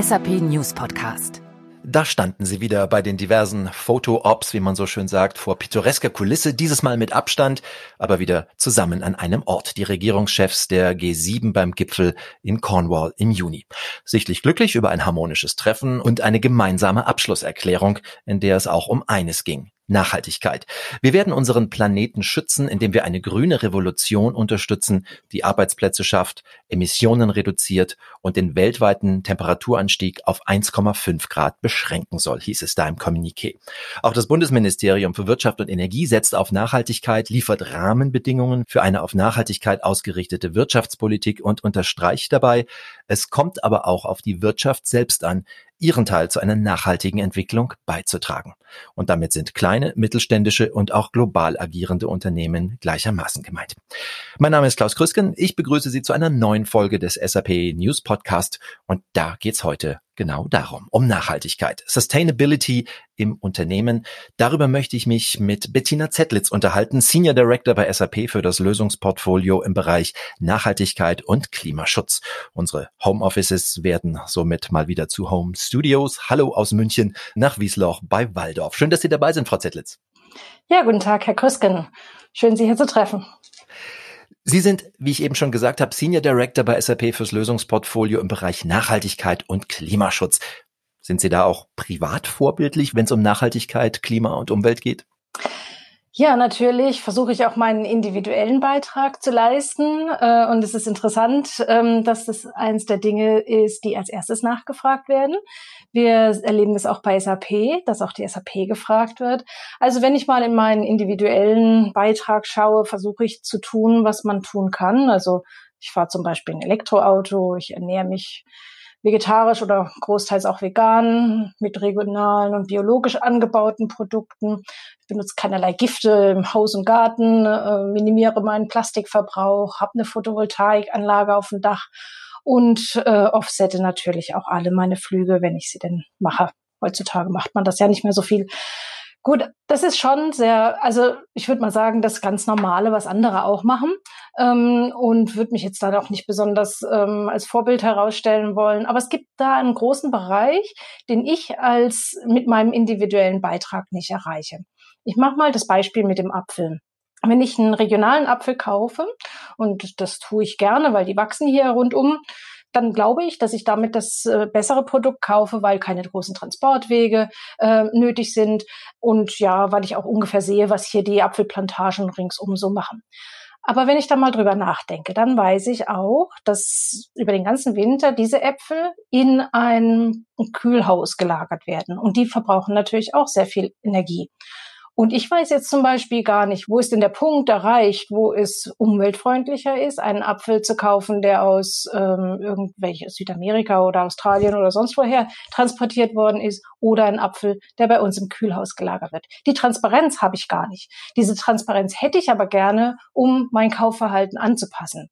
SAP News Podcast. Da standen sie wieder bei den diversen Foto-Ops, wie man so schön sagt, vor pittoresker Kulisse, dieses Mal mit Abstand, aber wieder zusammen an einem Ort. Die Regierungschefs der G7 beim Gipfel in Cornwall im Juni. Sichtlich glücklich über ein harmonisches Treffen und eine gemeinsame Abschlusserklärung, in der es auch um eines ging. Nachhaltigkeit. Wir werden unseren Planeten schützen, indem wir eine grüne Revolution unterstützen, die Arbeitsplätze schafft, Emissionen reduziert und den weltweiten Temperaturanstieg auf 1,5 Grad beschränken soll, hieß es da im Kommuniqué. Auch das Bundesministerium für Wirtschaft und Energie setzt auf Nachhaltigkeit, liefert Rahmenbedingungen für eine auf Nachhaltigkeit ausgerichtete Wirtschaftspolitik und unterstreicht dabei, es kommt aber auch auf die Wirtschaft selbst an, ihren Teil zu einer nachhaltigen Entwicklung beizutragen. Und damit sind kleine, mittelständische und auch global agierende Unternehmen gleichermaßen gemeint. Mein Name ist Klaus Krüsken. Ich begrüße Sie zu einer neuen Folge des SAP News Podcast. Und da geht's heute genau darum, um Nachhaltigkeit, Sustainability im Unternehmen. Darüber möchte ich mich mit Bettina Zettlitz unterhalten, Senior Director bei SAP für das Lösungsportfolio im Bereich Nachhaltigkeit und Klimaschutz. Unsere Homeoffices werden somit mal wieder zu Home Studios. Hallo aus München nach Wiesloch bei Waldorf. Schön, dass Sie dabei sind, Frau Zettlitz. Ja, guten Tag, Herr Krüsken. Schön, Sie hier zu treffen. Sie sind, wie ich eben schon gesagt habe, Senior Director bei SAP fürs Lösungsportfolio im Bereich Nachhaltigkeit und Klimaschutz. Sind Sie da auch privat vorbildlich, wenn es um Nachhaltigkeit, Klima und Umwelt geht? Ja, natürlich versuche ich auch meinen individuellen Beitrag zu leisten. Äh, und es ist interessant, ähm, dass das eins der Dinge ist, die als erstes nachgefragt werden. Wir erleben das auch bei SAP, dass auch die SAP gefragt wird. Also wenn ich mal in meinen individuellen Beitrag schaue, versuche ich zu tun, was man tun kann. Also ich fahre zum Beispiel ein Elektroauto, ich ernähre mich vegetarisch oder großteils auch vegan mit regionalen und biologisch angebauten Produkten. Ich benutze keinerlei Gifte im Haus und Garten, äh, minimiere meinen Plastikverbrauch, habe eine Photovoltaikanlage auf dem Dach und äh, offsette natürlich auch alle meine Flüge, wenn ich sie denn mache. Heutzutage macht man das ja nicht mehr so viel. Gut, das ist schon sehr, also ich würde mal sagen, das ganz Normale, was andere auch machen ähm, und würde mich jetzt da auch nicht besonders ähm, als Vorbild herausstellen wollen. Aber es gibt da einen großen Bereich, den ich als mit meinem individuellen Beitrag nicht erreiche. Ich mache mal das Beispiel mit dem Apfel. Wenn ich einen regionalen Apfel kaufe, und das tue ich gerne, weil die wachsen hier rundum, dann glaube ich, dass ich damit das äh, bessere Produkt kaufe, weil keine großen Transportwege äh, nötig sind und ja, weil ich auch ungefähr sehe, was hier die Apfelplantagen ringsum so machen. Aber wenn ich da mal drüber nachdenke, dann weiß ich auch, dass über den ganzen Winter diese Äpfel in ein Kühlhaus gelagert werden. Und die verbrauchen natürlich auch sehr viel Energie. Und ich weiß jetzt zum Beispiel gar nicht, wo ist denn der Punkt erreicht, wo es umweltfreundlicher ist, einen Apfel zu kaufen, der aus ähm, irgendwelches Südamerika oder Australien oder sonst woher transportiert worden ist, oder ein Apfel, der bei uns im Kühlhaus gelagert wird. Die Transparenz habe ich gar nicht. Diese Transparenz hätte ich aber gerne, um mein Kaufverhalten anzupassen.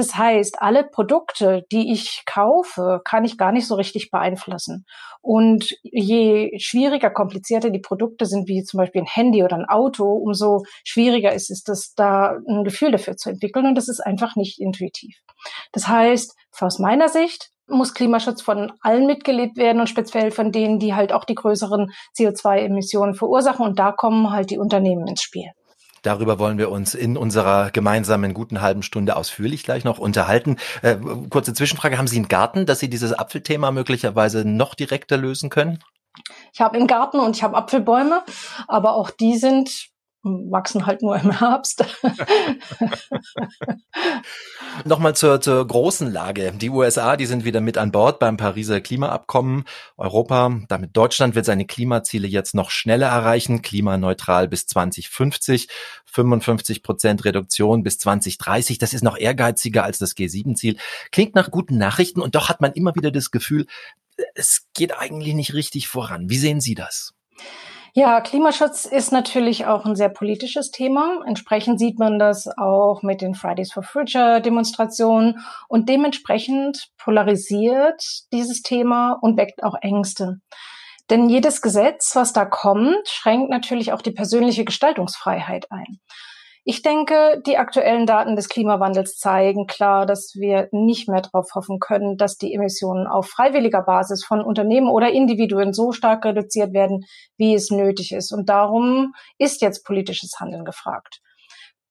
Das heißt, alle Produkte, die ich kaufe, kann ich gar nicht so richtig beeinflussen. Und je schwieriger, komplizierter die Produkte sind, wie zum Beispiel ein Handy oder ein Auto, umso schwieriger ist es, das da ein Gefühl dafür zu entwickeln. Und das ist einfach nicht intuitiv. Das heißt, aus meiner Sicht muss Klimaschutz von allen mitgelebt werden und speziell von denen, die halt auch die größeren CO2-Emissionen verursachen. Und da kommen halt die Unternehmen ins Spiel. Darüber wollen wir uns in unserer gemeinsamen guten halben Stunde ausführlich gleich noch unterhalten. Äh, kurze Zwischenfrage, haben Sie einen Garten, dass Sie dieses Apfelthema möglicherweise noch direkter lösen können? Ich habe einen Garten und ich habe Apfelbäume, aber auch die sind wachsen halt nur im Herbst. Nochmal zur, zur großen Lage. Die USA, die sind wieder mit an Bord beim Pariser Klimaabkommen. Europa, damit Deutschland, wird seine Klimaziele jetzt noch schneller erreichen. Klimaneutral bis 2050, 55 Prozent Reduktion bis 2030. Das ist noch ehrgeiziger als das G7-Ziel. Klingt nach guten Nachrichten und doch hat man immer wieder das Gefühl, es geht eigentlich nicht richtig voran. Wie sehen Sie das? Ja, Klimaschutz ist natürlich auch ein sehr politisches Thema. Entsprechend sieht man das auch mit den Fridays for Future Demonstrationen und dementsprechend polarisiert dieses Thema und weckt auch Ängste. Denn jedes Gesetz, was da kommt, schränkt natürlich auch die persönliche Gestaltungsfreiheit ein. Ich denke, die aktuellen Daten des Klimawandels zeigen klar, dass wir nicht mehr darauf hoffen können, dass die Emissionen auf freiwilliger Basis von Unternehmen oder Individuen so stark reduziert werden, wie es nötig ist. Und darum ist jetzt politisches Handeln gefragt.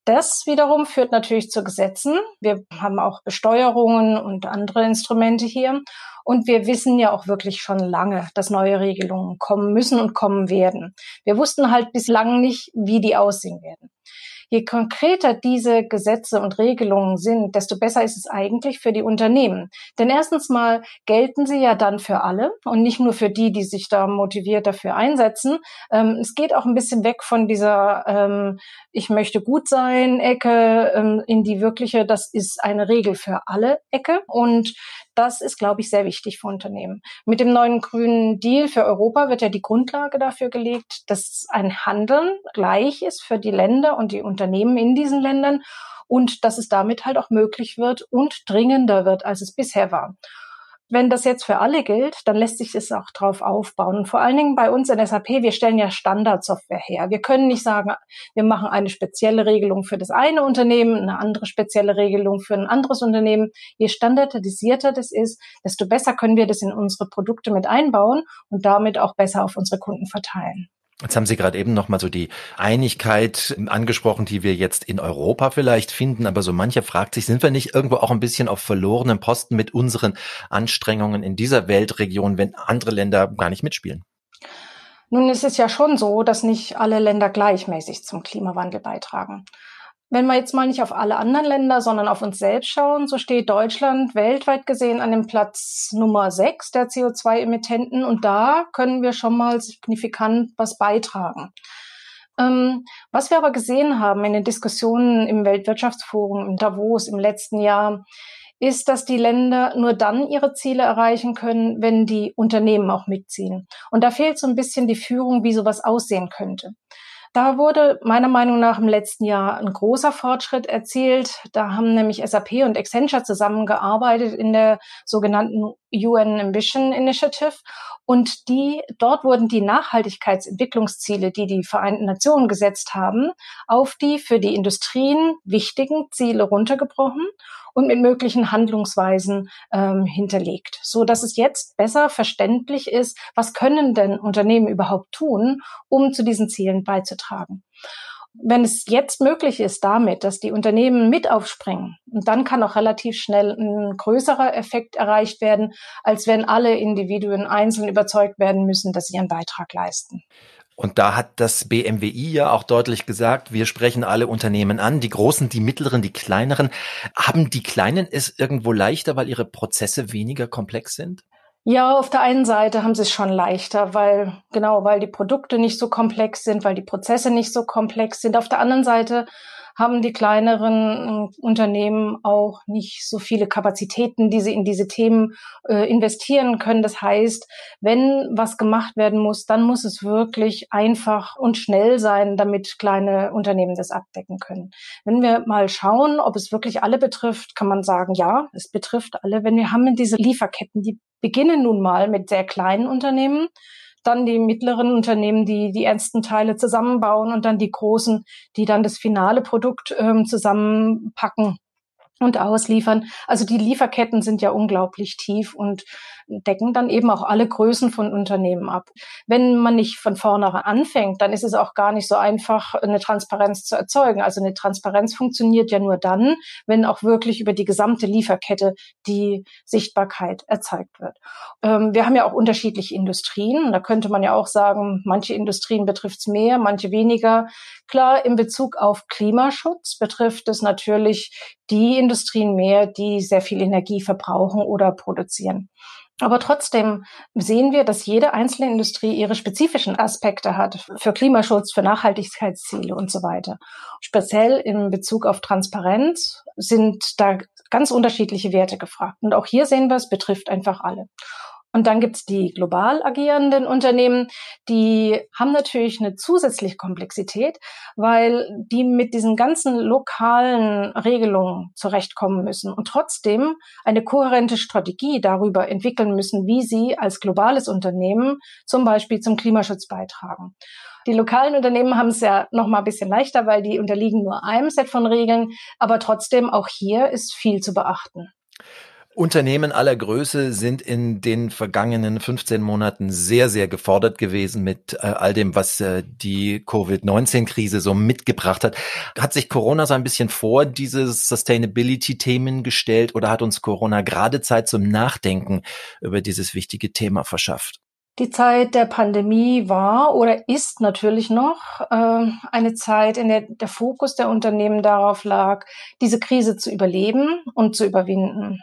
Das wiederum führt natürlich zu Gesetzen. Wir haben auch Besteuerungen und andere Instrumente hier. Und wir wissen ja auch wirklich schon lange, dass neue Regelungen kommen müssen und kommen werden. Wir wussten halt bislang nicht, wie die aussehen werden. Je konkreter diese Gesetze und Regelungen sind, desto besser ist es eigentlich für die Unternehmen. Denn erstens mal gelten sie ja dann für alle und nicht nur für die, die sich da motiviert dafür einsetzen. Ähm, es geht auch ein bisschen weg von dieser ähm, Ich möchte gut sein Ecke ähm, in die wirkliche, das ist eine Regel für alle Ecke. Und das ist, glaube ich, sehr wichtig für Unternehmen. Mit dem neuen grünen Deal für Europa wird ja die Grundlage dafür gelegt, dass ein Handeln gleich ist für die Länder und die Unternehmen in diesen Ländern und dass es damit halt auch möglich wird und dringender wird, als es bisher war wenn das jetzt für alle gilt, dann lässt sich es auch drauf aufbauen. Und vor allen Dingen bei uns in SAP, wir stellen ja Standardsoftware her. Wir können nicht sagen, wir machen eine spezielle Regelung für das eine Unternehmen, eine andere spezielle Regelung für ein anderes Unternehmen. Je standardisierter das ist, desto besser können wir das in unsere Produkte mit einbauen und damit auch besser auf unsere Kunden verteilen. Jetzt haben Sie gerade eben nochmal so die Einigkeit angesprochen, die wir jetzt in Europa vielleicht finden, aber so mancher fragt sich, sind wir nicht irgendwo auch ein bisschen auf verlorenen Posten mit unseren Anstrengungen in dieser Weltregion, wenn andere Länder gar nicht mitspielen? Nun ist es ja schon so, dass nicht alle Länder gleichmäßig zum Klimawandel beitragen. Wenn wir jetzt mal nicht auf alle anderen Länder, sondern auf uns selbst schauen, so steht Deutschland weltweit gesehen an dem Platz Nummer 6 der CO2-Emittenten und da können wir schon mal signifikant was beitragen. Ähm, was wir aber gesehen haben in den Diskussionen im Weltwirtschaftsforum in Davos im letzten Jahr, ist, dass die Länder nur dann ihre Ziele erreichen können, wenn die Unternehmen auch mitziehen. Und da fehlt so ein bisschen die Führung, wie sowas aussehen könnte. Da wurde meiner Meinung nach im letzten Jahr ein großer Fortschritt erzielt. Da haben nämlich SAP und Accenture zusammengearbeitet in der sogenannten UN Ambition Initiative. Und die, dort wurden die Nachhaltigkeitsentwicklungsziele, die die Vereinten Nationen gesetzt haben, auf die für die Industrien wichtigen Ziele runtergebrochen und mit möglichen Handlungsweisen ähm, hinterlegt, so dass es jetzt besser verständlich ist, was können denn Unternehmen überhaupt tun, um zu diesen Zielen beizutragen. Wenn es jetzt möglich ist damit, dass die Unternehmen mit aufspringen, und dann kann auch relativ schnell ein größerer Effekt erreicht werden, als wenn alle Individuen einzeln überzeugt werden müssen, dass sie ihren Beitrag leisten. Und da hat das BMWI ja auch deutlich gesagt, wir sprechen alle Unternehmen an, die großen, die mittleren, die kleineren. Haben die kleinen es irgendwo leichter, weil ihre Prozesse weniger komplex sind? Ja, auf der einen Seite haben sie es schon leichter, weil, genau, weil die Produkte nicht so komplex sind, weil die Prozesse nicht so komplex sind. Auf der anderen Seite haben die kleineren äh, Unternehmen auch nicht so viele Kapazitäten, die sie in diese Themen äh, investieren können. Das heißt, wenn was gemacht werden muss, dann muss es wirklich einfach und schnell sein, damit kleine Unternehmen das abdecken können. Wenn wir mal schauen, ob es wirklich alle betrifft, kann man sagen, ja, es betrifft alle. Wenn wir haben diese Lieferketten, die beginnen nun mal mit sehr kleinen Unternehmen dann die mittleren Unternehmen, die die ersten Teile zusammenbauen und dann die großen, die dann das finale Produkt ähm, zusammenpacken und ausliefern. Also die Lieferketten sind ja unglaublich tief und decken dann eben auch alle Größen von Unternehmen ab. Wenn man nicht von vornherein anfängt, dann ist es auch gar nicht so einfach, eine Transparenz zu erzeugen. Also eine Transparenz funktioniert ja nur dann, wenn auch wirklich über die gesamte Lieferkette die Sichtbarkeit erzeugt wird. Ähm, wir haben ja auch unterschiedliche Industrien. Da könnte man ja auch sagen, manche Industrien betrifft es mehr, manche weniger. Klar, in Bezug auf Klimaschutz betrifft es natürlich die Industrien mehr, die sehr viel Energie verbrauchen oder produzieren. Aber trotzdem sehen wir, dass jede einzelne Industrie ihre spezifischen Aspekte hat für Klimaschutz, für Nachhaltigkeitsziele und so weiter. Speziell in Bezug auf Transparenz sind da ganz unterschiedliche Werte gefragt. Und auch hier sehen wir, es betrifft einfach alle. Und dann gibt's die global agierenden Unternehmen, die haben natürlich eine zusätzliche Komplexität, weil die mit diesen ganzen lokalen Regelungen zurechtkommen müssen und trotzdem eine kohärente Strategie darüber entwickeln müssen, wie sie als globales Unternehmen zum Beispiel zum Klimaschutz beitragen. Die lokalen Unternehmen haben es ja noch mal ein bisschen leichter, weil die unterliegen nur einem Set von Regeln. Aber trotzdem, auch hier ist viel zu beachten. Unternehmen aller Größe sind in den vergangenen 15 Monaten sehr, sehr gefordert gewesen mit äh, all dem, was äh, die Covid-19-Krise so mitgebracht hat. Hat sich Corona so ein bisschen vor diese Sustainability-Themen gestellt oder hat uns Corona gerade Zeit zum Nachdenken über dieses wichtige Thema verschafft? Die Zeit der Pandemie war oder ist natürlich noch äh, eine Zeit, in der der Fokus der Unternehmen darauf lag, diese Krise zu überleben und zu überwinden.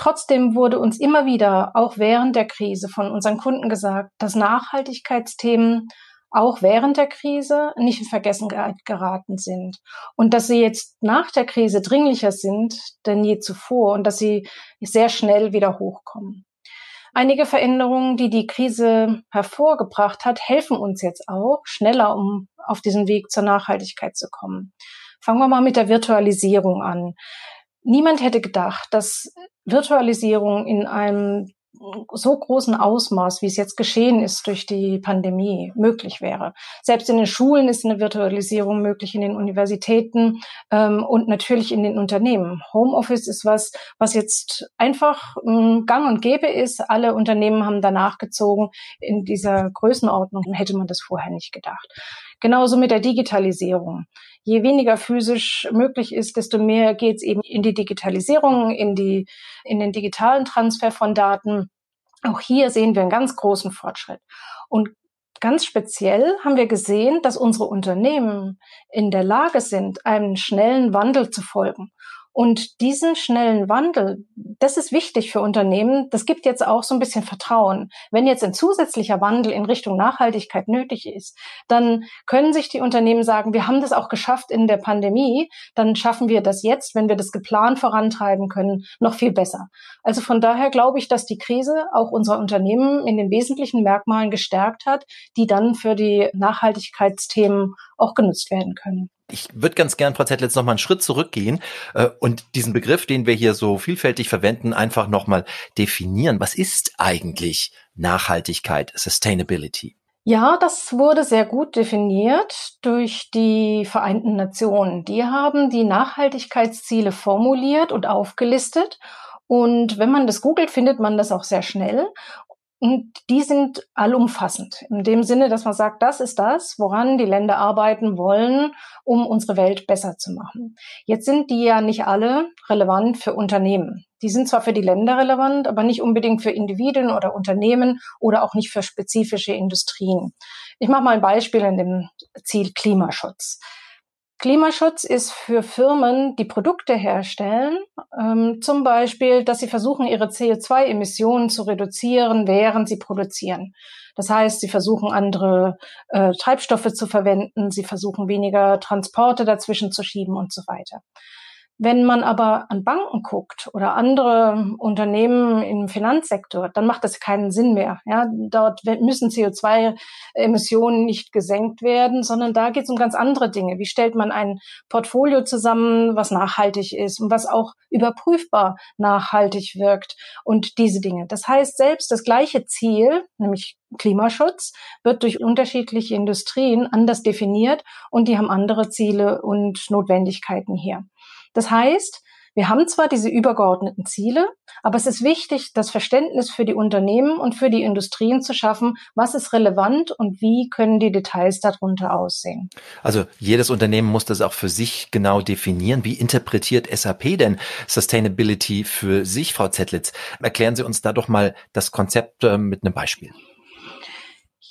Trotzdem wurde uns immer wieder, auch während der Krise, von unseren Kunden gesagt, dass Nachhaltigkeitsthemen auch während der Krise nicht in Vergessenheit geraten sind und dass sie jetzt nach der Krise dringlicher sind denn je zuvor und dass sie sehr schnell wieder hochkommen. Einige Veränderungen, die die Krise hervorgebracht hat, helfen uns jetzt auch schneller, um auf diesen Weg zur Nachhaltigkeit zu kommen. Fangen wir mal mit der Virtualisierung an. Niemand hätte gedacht, dass Virtualisierung in einem so großen Ausmaß, wie es jetzt geschehen ist durch die Pandemie, möglich wäre. Selbst in den Schulen ist eine Virtualisierung möglich, in den Universitäten ähm, und natürlich in den Unternehmen. Homeoffice ist was, was jetzt einfach ähm, gang und gäbe ist. Alle Unternehmen haben danach gezogen. In dieser Größenordnung hätte man das vorher nicht gedacht. Genauso mit der Digitalisierung. Je weniger physisch möglich ist, desto mehr geht es eben in die Digitalisierung, in, die, in den digitalen Transfer von Daten. Auch hier sehen wir einen ganz großen Fortschritt. Und ganz speziell haben wir gesehen, dass unsere Unternehmen in der Lage sind, einem schnellen Wandel zu folgen und diesen schnellen Wandel, das ist wichtig für Unternehmen. Das gibt jetzt auch so ein bisschen Vertrauen. Wenn jetzt ein zusätzlicher Wandel in Richtung Nachhaltigkeit nötig ist, dann können sich die Unternehmen sagen, wir haben das auch geschafft in der Pandemie, dann schaffen wir das jetzt, wenn wir das geplant vorantreiben können, noch viel besser. Also von daher glaube ich, dass die Krise auch unser Unternehmen in den wesentlichen Merkmalen gestärkt hat, die dann für die Nachhaltigkeitsthemen auch genutzt werden können. Ich würde ganz gern, Frau Zettlitz, noch mal einen Schritt zurückgehen äh, und diesen Begriff, den wir hier so vielfältig verwenden, einfach noch mal definieren. Was ist eigentlich Nachhaltigkeit, Sustainability? Ja, das wurde sehr gut definiert durch die Vereinten Nationen. Die haben die Nachhaltigkeitsziele formuliert und aufgelistet. Und wenn man das googelt, findet man das auch sehr schnell. Und die sind allumfassend. In dem Sinne, dass man sagt, das ist das, woran die Länder arbeiten wollen, um unsere Welt besser zu machen. Jetzt sind die ja nicht alle relevant für Unternehmen. Die sind zwar für die Länder relevant, aber nicht unbedingt für Individuen oder Unternehmen oder auch nicht für spezifische Industrien. Ich mache mal ein Beispiel in dem Ziel Klimaschutz. Klimaschutz ist für Firmen, die Produkte herstellen, ähm, zum Beispiel, dass sie versuchen, ihre CO2-Emissionen zu reduzieren, während sie produzieren. Das heißt, sie versuchen, andere äh, Treibstoffe zu verwenden, sie versuchen, weniger Transporte dazwischen zu schieben und so weiter. Wenn man aber an Banken guckt oder andere Unternehmen im Finanzsektor, dann macht das keinen Sinn mehr. Ja, dort müssen CO2-Emissionen nicht gesenkt werden, sondern da geht es um ganz andere Dinge. Wie stellt man ein Portfolio zusammen, was nachhaltig ist und was auch überprüfbar nachhaltig wirkt und diese Dinge. Das heißt, selbst das gleiche Ziel, nämlich Klimaschutz, wird durch unterschiedliche Industrien anders definiert und die haben andere Ziele und Notwendigkeiten hier. Das heißt, wir haben zwar diese übergeordneten Ziele, aber es ist wichtig, das Verständnis für die Unternehmen und für die Industrien zu schaffen, was ist relevant und wie können die Details darunter aussehen. Also jedes Unternehmen muss das auch für sich genau definieren. Wie interpretiert SAP denn Sustainability für sich, Frau Zettlitz? Erklären Sie uns da doch mal das Konzept äh, mit einem Beispiel.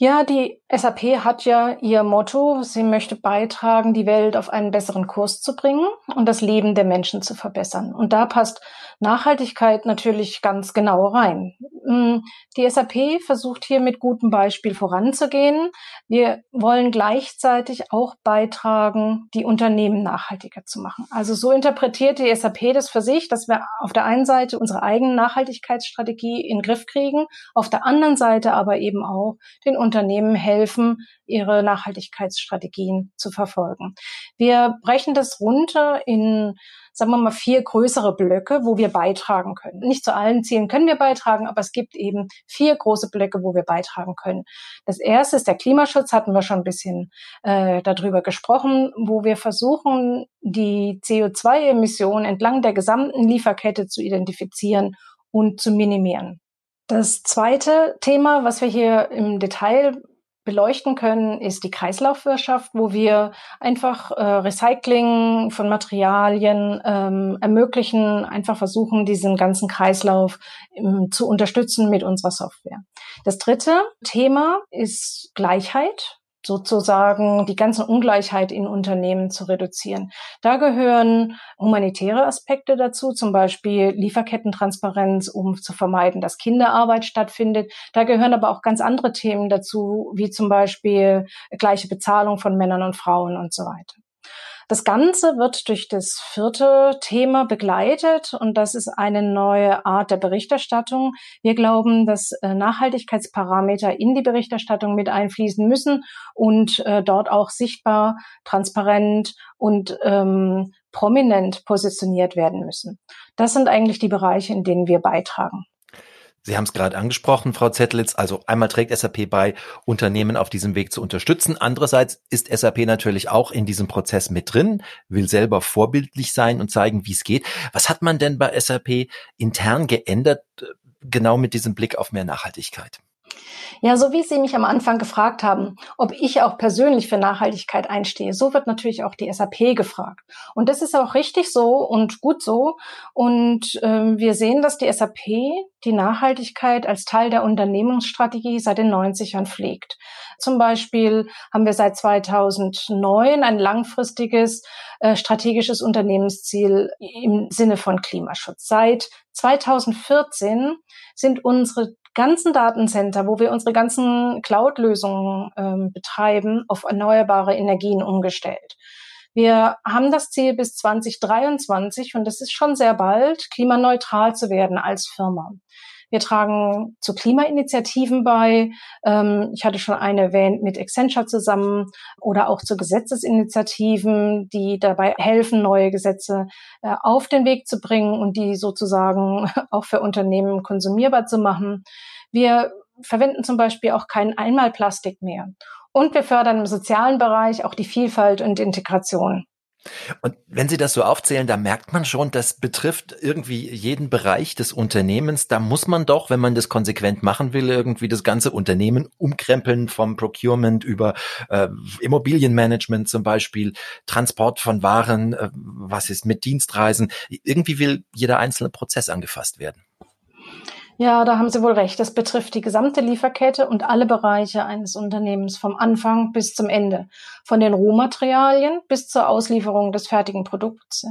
Ja, die SAP hat ja ihr Motto, sie möchte beitragen, die Welt auf einen besseren Kurs zu bringen und das Leben der Menschen zu verbessern. Und da passt Nachhaltigkeit natürlich ganz genau rein. Mm, die SAP versucht hier mit gutem Beispiel voranzugehen. Wir wollen gleichzeitig auch beitragen, die Unternehmen nachhaltiger zu machen. Also so interpretiert die SAP das für sich, dass wir auf der einen Seite unsere eigene Nachhaltigkeitsstrategie in den Griff kriegen, auf der anderen Seite aber eben auch den Unternehmen helfen, ihre Nachhaltigkeitsstrategien zu verfolgen. Wir brechen das runter in sagen wir mal, vier größere Blöcke, wo wir beitragen können. Nicht zu allen Zielen können wir beitragen, aber es gibt eben vier große Blöcke, wo wir beitragen können. Das erste ist der Klimaschutz, hatten wir schon ein bisschen äh, darüber gesprochen, wo wir versuchen, die CO2-Emissionen entlang der gesamten Lieferkette zu identifizieren und zu minimieren. Das zweite Thema, was wir hier im Detail beleuchten können, ist die Kreislaufwirtschaft, wo wir einfach äh, Recycling von Materialien ähm, ermöglichen, einfach versuchen, diesen ganzen Kreislauf ähm, zu unterstützen mit unserer Software. Das dritte Thema ist Gleichheit sozusagen die ganze Ungleichheit in Unternehmen zu reduzieren. Da gehören humanitäre Aspekte dazu, zum Beispiel Lieferkettentransparenz, um zu vermeiden, dass Kinderarbeit stattfindet. Da gehören aber auch ganz andere Themen dazu, wie zum Beispiel gleiche Bezahlung von Männern und Frauen und so weiter. Das Ganze wird durch das vierte Thema begleitet und das ist eine neue Art der Berichterstattung. Wir glauben, dass äh, Nachhaltigkeitsparameter in die Berichterstattung mit einfließen müssen und äh, dort auch sichtbar, transparent und ähm, prominent positioniert werden müssen. Das sind eigentlich die Bereiche, in denen wir beitragen. Sie haben es gerade angesprochen, Frau Zettlitz. Also einmal trägt SAP bei, Unternehmen auf diesem Weg zu unterstützen. Andererseits ist SAP natürlich auch in diesem Prozess mit drin, will selber vorbildlich sein und zeigen, wie es geht. Was hat man denn bei SAP intern geändert, äh, genau mit diesem Blick auf mehr Nachhaltigkeit? Ja, so wie Sie mich am Anfang gefragt haben, ob ich auch persönlich für Nachhaltigkeit einstehe, so wird natürlich auch die SAP gefragt. Und das ist auch richtig so und gut so. Und ähm, wir sehen, dass die SAP die Nachhaltigkeit als Teil der Unternehmensstrategie seit den 90ern pflegt. Zum Beispiel haben wir seit 2009 ein langfristiges äh, strategisches Unternehmensziel im Sinne von Klimaschutz. Seit 2014 sind unsere ganzen Datencenter, wo wir unsere ganzen Cloud-Lösungen ähm, betreiben, auf erneuerbare Energien umgestellt. Wir haben das Ziel bis 2023 und das ist schon sehr bald, klimaneutral zu werden als Firma. Wir tragen zu Klimainitiativen bei. Ähm, ich hatte schon eine erwähnt mit Accenture zusammen oder auch zu Gesetzesinitiativen, die dabei helfen, neue Gesetze äh, auf den Weg zu bringen und die sozusagen auch für Unternehmen konsumierbar zu machen. Wir verwenden zum Beispiel auch kein Einmalplastik mehr. Und wir fördern im sozialen Bereich auch die Vielfalt und Integration. Und wenn Sie das so aufzählen, da merkt man schon, das betrifft irgendwie jeden Bereich des Unternehmens. Da muss man doch, wenn man das konsequent machen will, irgendwie das ganze Unternehmen umkrempeln vom Procurement über äh, Immobilienmanagement zum Beispiel, Transport von Waren, äh, was ist mit Dienstreisen. Irgendwie will jeder einzelne Prozess angefasst werden. Ja, da haben Sie wohl recht. Das betrifft die gesamte Lieferkette und alle Bereiche eines Unternehmens vom Anfang bis zum Ende. Von den Rohmaterialien bis zur Auslieferung des fertigen Produkts.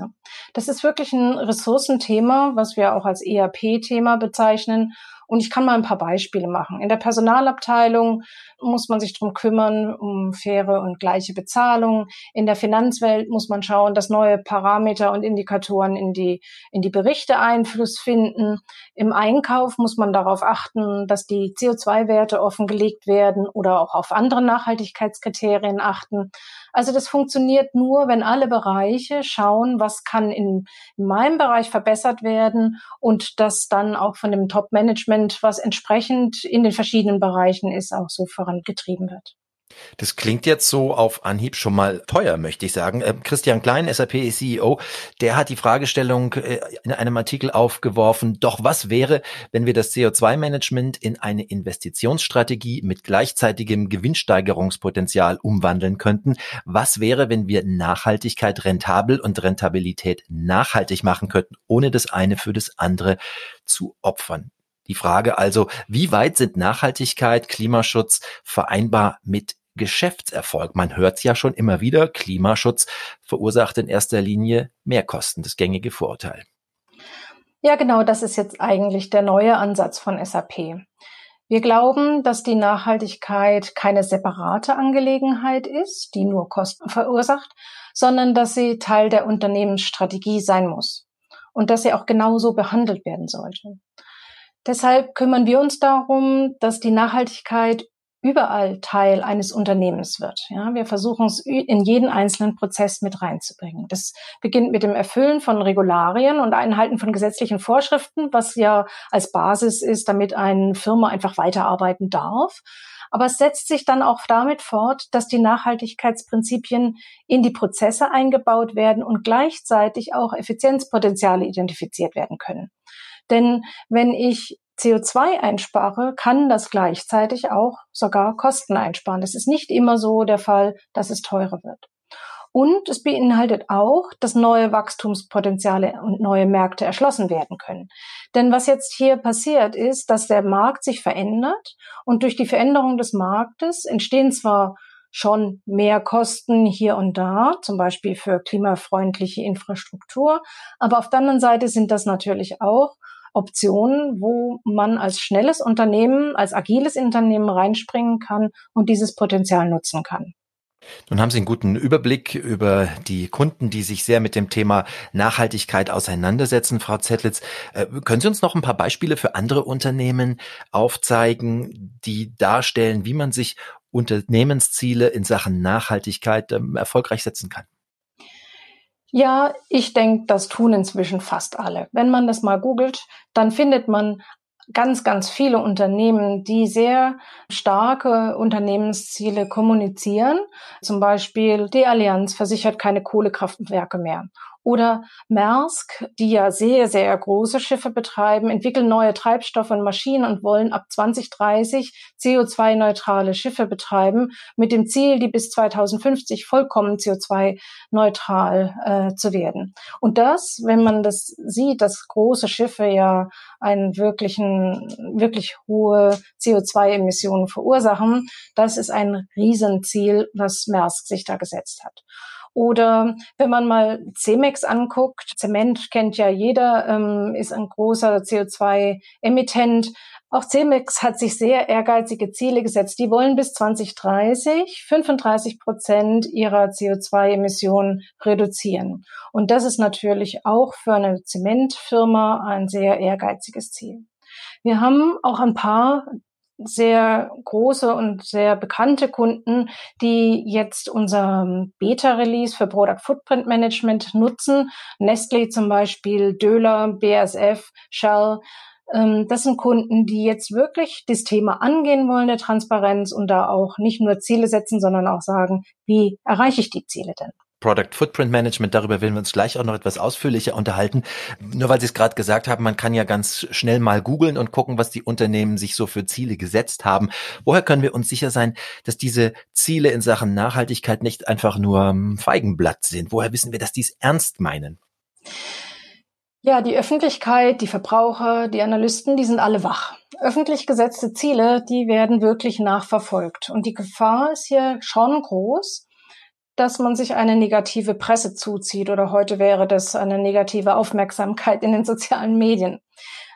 Das ist wirklich ein Ressourcenthema, was wir auch als ERP-Thema bezeichnen und ich kann mal ein paar Beispiele machen. In der Personalabteilung muss man sich drum kümmern, um faire und gleiche Bezahlung. In der Finanzwelt muss man schauen, dass neue Parameter und Indikatoren in die, in die Berichte Einfluss finden. Im Einkauf muss man darauf achten, dass die CO2-Werte offengelegt werden oder auch auf andere Nachhaltigkeitskriterien achten. Also das funktioniert nur, wenn alle Bereiche schauen, was kann in, in meinem Bereich verbessert werden und das dann auch von dem Top-Management, was entsprechend in den verschiedenen Bereichen ist, auch so vorangetrieben wird. Das klingt jetzt so auf Anhieb schon mal teuer, möchte ich sagen. Äh, Christian Klein, SAP CEO, der hat die Fragestellung äh, in einem Artikel aufgeworfen, doch was wäre, wenn wir das CO2-Management in eine Investitionsstrategie mit gleichzeitigem Gewinnsteigerungspotenzial umwandeln könnten? Was wäre, wenn wir Nachhaltigkeit rentabel und Rentabilität nachhaltig machen könnten, ohne das eine für das andere zu opfern? Die Frage also, wie weit sind Nachhaltigkeit, Klimaschutz vereinbar mit Geschäftserfolg. Man hört ja schon immer wieder, Klimaschutz verursacht in erster Linie Mehrkosten, das gängige Vorurteil. Ja, genau, das ist jetzt eigentlich der neue Ansatz von SAP. Wir glauben, dass die Nachhaltigkeit keine separate Angelegenheit ist, die nur Kosten verursacht, sondern dass sie Teil der Unternehmensstrategie sein muss und dass sie auch genauso behandelt werden sollte. Deshalb kümmern wir uns darum, dass die Nachhaltigkeit überall Teil eines Unternehmens wird. Ja, wir versuchen es in jeden einzelnen Prozess mit reinzubringen. Das beginnt mit dem Erfüllen von Regularien und Einhalten von gesetzlichen Vorschriften, was ja als Basis ist, damit eine Firma einfach weiterarbeiten darf. Aber es setzt sich dann auch damit fort, dass die Nachhaltigkeitsprinzipien in die Prozesse eingebaut werden und gleichzeitig auch Effizienzpotenziale identifiziert werden können. Denn wenn ich CO2 einspare, kann das gleichzeitig auch sogar Kosten einsparen. Das ist nicht immer so der Fall, dass es teurer wird. Und es beinhaltet auch, dass neue Wachstumspotenziale und neue Märkte erschlossen werden können. Denn was jetzt hier passiert ist, dass der Markt sich verändert und durch die Veränderung des Marktes entstehen zwar schon mehr Kosten hier und da, zum Beispiel für klimafreundliche Infrastruktur, aber auf der anderen Seite sind das natürlich auch Optionen, wo man als schnelles Unternehmen, als agiles Unternehmen reinspringen kann und dieses Potenzial nutzen kann. Nun haben Sie einen guten Überblick über die Kunden, die sich sehr mit dem Thema Nachhaltigkeit auseinandersetzen, Frau Zettlitz. Äh, können Sie uns noch ein paar Beispiele für andere Unternehmen aufzeigen, die darstellen, wie man sich Unternehmensziele in Sachen Nachhaltigkeit ähm, erfolgreich setzen kann? Ja, ich denke, das tun inzwischen fast alle. Wenn man das mal googelt, dann findet man ganz, ganz viele Unternehmen, die sehr starke Unternehmensziele kommunizieren. Zum Beispiel die Allianz versichert keine Kohlekraftwerke mehr oder Maersk, die ja sehr, sehr große Schiffe betreiben, entwickeln neue Treibstoffe und Maschinen und wollen ab 2030 CO2-neutrale Schiffe betreiben, mit dem Ziel, die bis 2050 vollkommen CO2-neutral äh, zu werden. Und das, wenn man das sieht, dass große Schiffe ja einen wirklichen, wirklich hohe CO2-Emissionen verursachen, das ist ein Riesenziel, was Maersk sich da gesetzt hat. Oder wenn man mal Cemex anguckt, Zement kennt ja jeder, ähm, ist ein großer CO2-Emittent. Auch Cemex hat sich sehr ehrgeizige Ziele gesetzt. Die wollen bis 2030 35 Prozent ihrer CO2-Emissionen reduzieren. Und das ist natürlich auch für eine Zementfirma ein sehr ehrgeiziges Ziel. Wir haben auch ein paar sehr große und sehr bekannte Kunden, die jetzt unser Beta-Release für Product Footprint Management nutzen. Nestle zum Beispiel, Döler, BASF, Shell. Ähm, das sind Kunden, die jetzt wirklich das Thema angehen wollen, der Transparenz und da auch nicht nur Ziele setzen, sondern auch sagen, wie erreiche ich die Ziele denn? Product Footprint Management, darüber werden wir uns gleich auch noch etwas ausführlicher unterhalten. Nur weil Sie es gerade gesagt haben, man kann ja ganz schnell mal googeln und gucken, was die Unternehmen sich so für Ziele gesetzt haben. Woher können wir uns sicher sein, dass diese Ziele in Sachen Nachhaltigkeit nicht einfach nur Feigenblatt sind? Woher wissen wir, dass die es ernst meinen? Ja, die Öffentlichkeit, die Verbraucher, die Analysten, die sind alle wach. Öffentlich gesetzte Ziele, die werden wirklich nachverfolgt. Und die Gefahr ist hier schon groß, dass man sich eine negative Presse zuzieht oder heute wäre das eine negative Aufmerksamkeit in den sozialen Medien.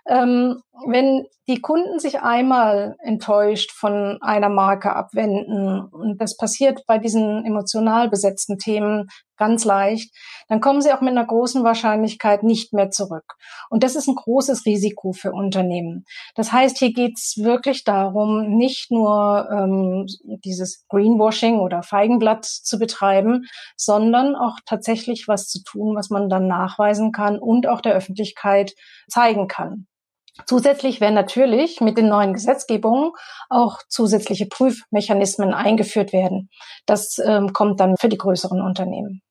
Ähm, wenn die Kunden sich einmal enttäuscht von einer Marke abwenden, und das passiert bei diesen emotional besetzten Themen ganz leicht, dann kommen sie auch mit einer großen Wahrscheinlichkeit nicht mehr zurück. Und das ist ein großes Risiko für Unternehmen. Das heißt, hier geht es wirklich darum, nicht nur ähm, dieses Greenwashing oder Feigenblatt zu betreiben, sondern auch tatsächlich was zu tun, was man dann nachweisen kann und auch der Öffentlichkeit zeigen kann. Zusätzlich werden natürlich mit den neuen Gesetzgebungen auch zusätzliche Prüfmechanismen eingeführt werden. Das ähm, kommt dann für die größeren Unternehmen.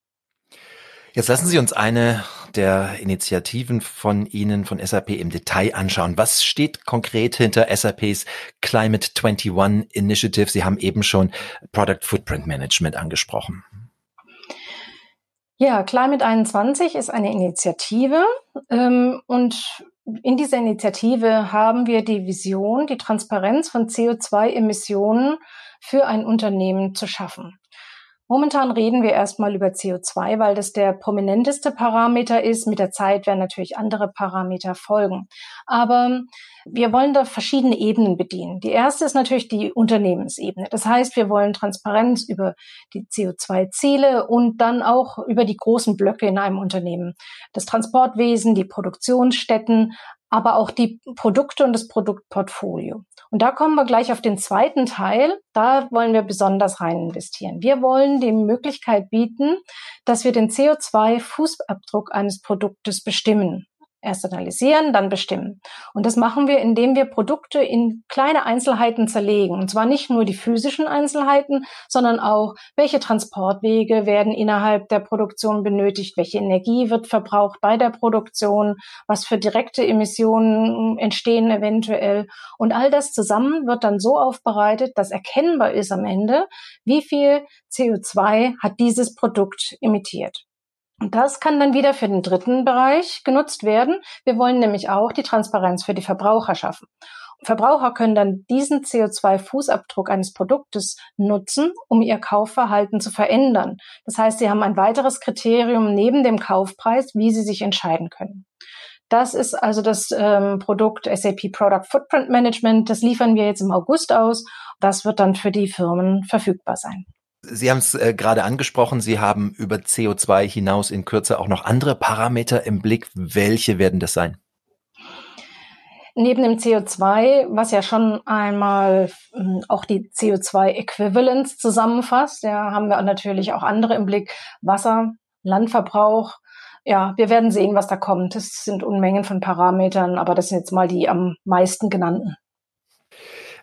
Jetzt lassen Sie uns eine der Initiativen von Ihnen, von SAP im Detail anschauen. Was steht konkret hinter SAPs Climate 21 Initiative? Sie haben eben schon Product Footprint Management angesprochen. Ja, Climate 21 ist eine Initiative ähm, und in dieser Initiative haben wir die Vision, die Transparenz von CO2-Emissionen für ein Unternehmen zu schaffen. Momentan reden wir erstmal über CO2, weil das der prominenteste Parameter ist. Mit der Zeit werden natürlich andere Parameter folgen. Aber wir wollen da verschiedene Ebenen bedienen. Die erste ist natürlich die Unternehmensebene. Das heißt, wir wollen Transparenz über die CO2-Ziele und dann auch über die großen Blöcke in einem Unternehmen. Das Transportwesen, die Produktionsstätten, aber auch die Produkte und das Produktportfolio. Und da kommen wir gleich auf den zweiten Teil. Da wollen wir besonders rein investieren. Wir wollen die Möglichkeit bieten, dass wir den CO2-Fußabdruck eines Produktes bestimmen. Erst analysieren, dann bestimmen. Und das machen wir, indem wir Produkte in kleine Einzelheiten zerlegen. Und zwar nicht nur die physischen Einzelheiten, sondern auch, welche Transportwege werden innerhalb der Produktion benötigt, welche Energie wird verbraucht bei der Produktion, was für direkte Emissionen entstehen eventuell. Und all das zusammen wird dann so aufbereitet, dass erkennbar ist am Ende, wie viel CO2 hat dieses Produkt emittiert. Und das kann dann wieder für den dritten Bereich genutzt werden. Wir wollen nämlich auch die Transparenz für die Verbraucher schaffen. Verbraucher können dann diesen CO2-Fußabdruck eines Produktes nutzen, um ihr Kaufverhalten zu verändern. Das heißt, sie haben ein weiteres Kriterium neben dem Kaufpreis, wie sie sich entscheiden können. Das ist also das ähm, Produkt SAP Product Footprint Management. Das liefern wir jetzt im August aus. Das wird dann für die Firmen verfügbar sein. Sie haben es äh, gerade angesprochen, Sie haben über CO2 hinaus in Kürze auch noch andere Parameter im Blick. Welche werden das sein? Neben dem CO2, was ja schon einmal äh, auch die CO2-Äquivalenz zusammenfasst, ja, haben wir natürlich auch andere im Blick. Wasser, Landverbrauch. Ja, wir werden sehen, was da kommt. Es sind Unmengen von Parametern, aber das sind jetzt mal die am meisten genannten.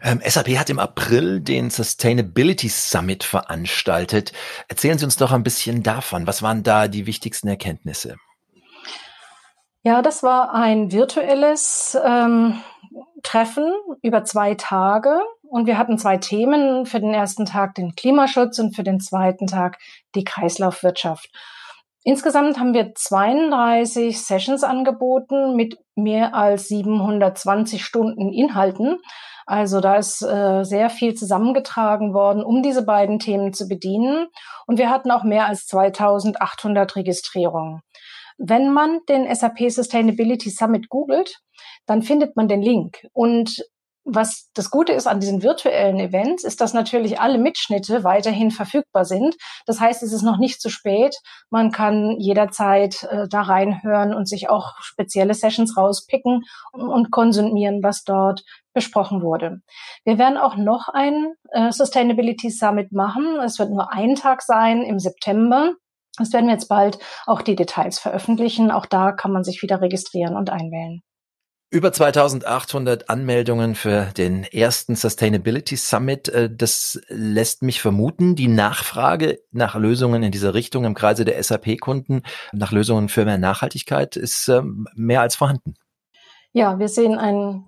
Ähm, SAP hat im April den Sustainability Summit veranstaltet. Erzählen Sie uns doch ein bisschen davon. Was waren da die wichtigsten Erkenntnisse? Ja, das war ein virtuelles ähm, Treffen über zwei Tage und wir hatten zwei Themen. Für den ersten Tag den Klimaschutz und für den zweiten Tag die Kreislaufwirtschaft. Insgesamt haben wir 32 Sessions angeboten mit mehr als 720 Stunden Inhalten. Also da ist äh, sehr viel zusammengetragen worden, um diese beiden Themen zu bedienen. Und wir hatten auch mehr als 2800 Registrierungen. Wenn man den SAP Sustainability Summit googelt, dann findet man den Link. Und was das Gute ist an diesen virtuellen Events, ist, dass natürlich alle Mitschnitte weiterhin verfügbar sind. Das heißt, es ist noch nicht zu spät. Man kann jederzeit äh, da reinhören und sich auch spezielle Sessions rauspicken und, und konsumieren, was dort besprochen wurde. Wir werden auch noch ein äh, Sustainability Summit machen. Es wird nur ein Tag sein im September. Das werden wir jetzt bald auch die Details veröffentlichen. Auch da kann man sich wieder registrieren und einwählen. Über 2800 Anmeldungen für den ersten Sustainability Summit. Äh, das lässt mich vermuten, die Nachfrage nach Lösungen in dieser Richtung im Kreise der SAP-Kunden, nach Lösungen für mehr Nachhaltigkeit ist ähm, mehr als vorhanden. Ja, wir sehen ein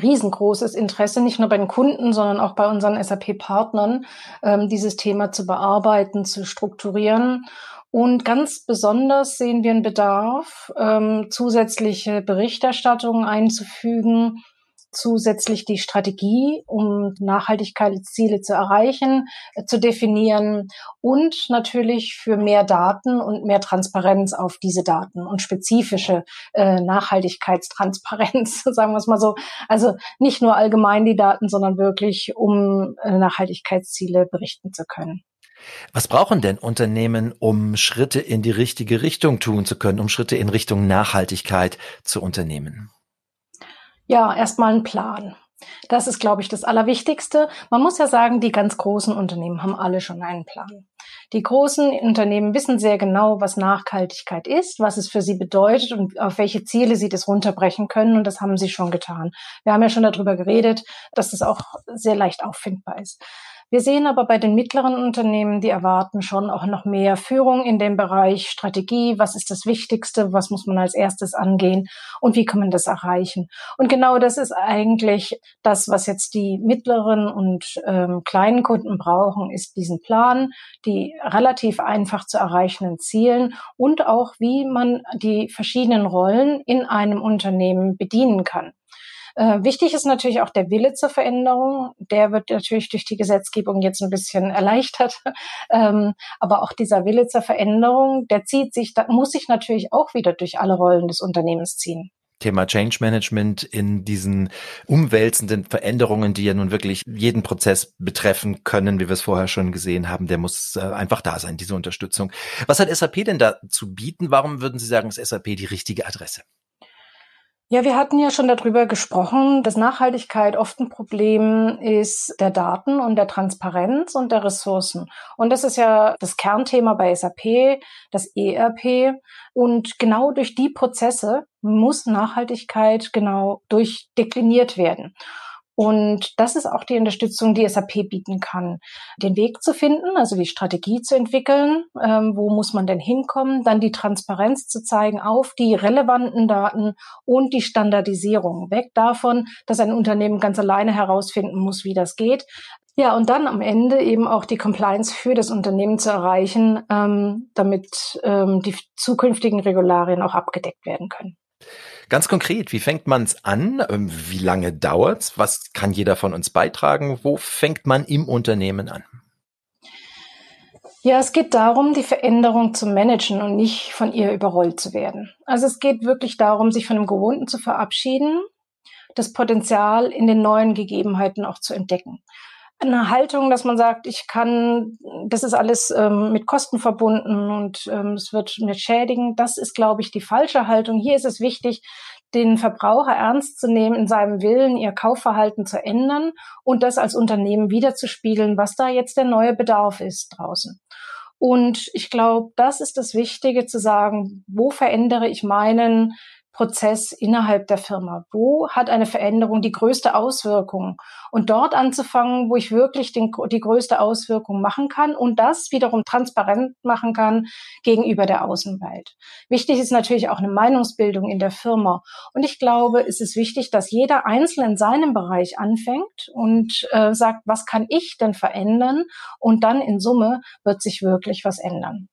riesengroßes Interesse, nicht nur bei den Kunden, sondern auch bei unseren SAP-Partnern, ähm, dieses Thema zu bearbeiten, zu strukturieren und ganz besonders sehen wir einen Bedarf, ähm, zusätzliche Berichterstattungen einzufügen, zusätzlich die Strategie, um Nachhaltigkeitsziele zu erreichen, äh, zu definieren und natürlich für mehr Daten und mehr Transparenz auf diese Daten und spezifische äh, Nachhaltigkeitstransparenz, sagen wir es mal so. Also nicht nur allgemein die Daten, sondern wirklich, um äh, Nachhaltigkeitsziele berichten zu können. Was brauchen denn Unternehmen, um Schritte in die richtige Richtung tun zu können, um Schritte in Richtung Nachhaltigkeit zu unternehmen? Ja, erstmal ein Plan. Das ist, glaube ich, das Allerwichtigste. Man muss ja sagen, die ganz großen Unternehmen haben alle schon einen Plan. Die großen Unternehmen wissen sehr genau, was Nachhaltigkeit ist, was es für sie bedeutet und auf welche Ziele sie das runterbrechen können. Und das haben sie schon getan. Wir haben ja schon darüber geredet, dass das auch sehr leicht auffindbar ist. Wir sehen aber bei den mittleren Unternehmen, die erwarten schon auch noch mehr Führung in dem Bereich Strategie. Was ist das Wichtigste? Was muss man als erstes angehen? Und wie kann man das erreichen? Und genau das ist eigentlich das, was jetzt die mittleren und ähm, kleinen Kunden brauchen, ist diesen Plan, die relativ einfach zu erreichenden Zielen und auch, wie man die verschiedenen Rollen in einem Unternehmen bedienen kann. Äh, wichtig ist natürlich auch der Wille zur Veränderung. Der wird natürlich durch die Gesetzgebung jetzt ein bisschen erleichtert. Ähm, aber auch dieser Wille zur Veränderung, der zieht sich, da muss sich natürlich auch wieder durch alle Rollen des Unternehmens ziehen. Thema Change Management in diesen umwälzenden Veränderungen, die ja nun wirklich jeden Prozess betreffen können, wie wir es vorher schon gesehen haben, der muss äh, einfach da sein, diese Unterstützung. Was hat SAP denn da zu bieten? Warum würden Sie sagen, ist SAP die richtige Adresse? Ja, wir hatten ja schon darüber gesprochen, dass Nachhaltigkeit oft ein Problem ist der Daten und der Transparenz und der Ressourcen. Und das ist ja das Kernthema bei SAP, das ERP. Und genau durch die Prozesse muss Nachhaltigkeit genau durchdekliniert werden. Und das ist auch die Unterstützung, die SAP bieten kann. Den Weg zu finden, also die Strategie zu entwickeln, ähm, wo muss man denn hinkommen, dann die Transparenz zu zeigen auf die relevanten Daten und die Standardisierung. Weg davon, dass ein Unternehmen ganz alleine herausfinden muss, wie das geht. Ja, und dann am Ende eben auch die Compliance für das Unternehmen zu erreichen, ähm, damit ähm, die zukünftigen Regularien auch abgedeckt werden können. Ganz konkret, wie fängt man es an? Ähm, wie lange dauert's? Was kann jeder von uns beitragen? Wo fängt man im Unternehmen an? Ja, es geht darum, die Veränderung zu managen und nicht von ihr überrollt zu werden. Also es geht wirklich darum, sich von dem Gewohnten zu verabschieden, das Potenzial in den neuen Gegebenheiten auch zu entdecken eine Haltung, dass man sagt, ich kann, das ist alles ähm, mit Kosten verbunden und ähm, es wird mir schädigen. Das ist, glaube ich, die falsche Haltung. Hier ist es wichtig, den Verbraucher ernst zu nehmen in seinem Willen, ihr Kaufverhalten zu ändern und das als Unternehmen wiederzuspiegeln, was da jetzt der neue Bedarf ist draußen. Und ich glaube, das ist das Wichtige zu sagen, wo verändere ich meinen Prozess innerhalb der Firma? Wo hat eine Veränderung die größte Auswirkung? Und dort anzufangen, wo ich wirklich den, die größte Auswirkung machen kann und das wiederum transparent machen kann gegenüber der Außenwelt. Wichtig ist natürlich auch eine Meinungsbildung in der Firma. Und ich glaube, es ist wichtig, dass jeder Einzelne in seinem Bereich anfängt und äh, sagt, was kann ich denn verändern? Und dann in Summe wird sich wirklich was ändern.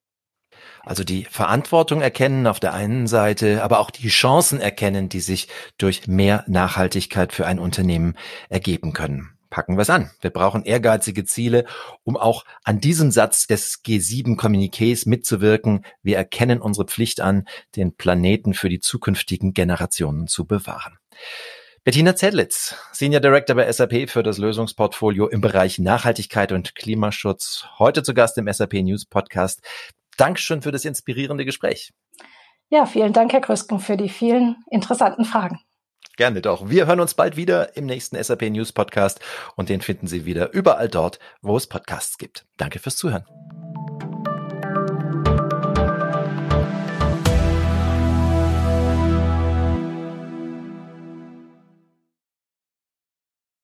Also die Verantwortung erkennen auf der einen Seite, aber auch die Chancen erkennen, die sich durch mehr Nachhaltigkeit für ein Unternehmen ergeben können. Packen wir es an. Wir brauchen ehrgeizige Ziele, um auch an diesem Satz des G7-Kommuniqués mitzuwirken. Wir erkennen unsere Pflicht an, den Planeten für die zukünftigen Generationen zu bewahren. Bettina Zedlitz, Senior Director bei SAP für das Lösungsportfolio im Bereich Nachhaltigkeit und Klimaschutz, heute zu Gast im SAP News Podcast. Dankeschön für das inspirierende Gespräch. Ja, vielen Dank, Herr Krüsken, für die vielen interessanten Fragen. Gerne doch. Wir hören uns bald wieder im nächsten SAP News Podcast und den finden Sie wieder überall dort, wo es Podcasts gibt. Danke fürs Zuhören.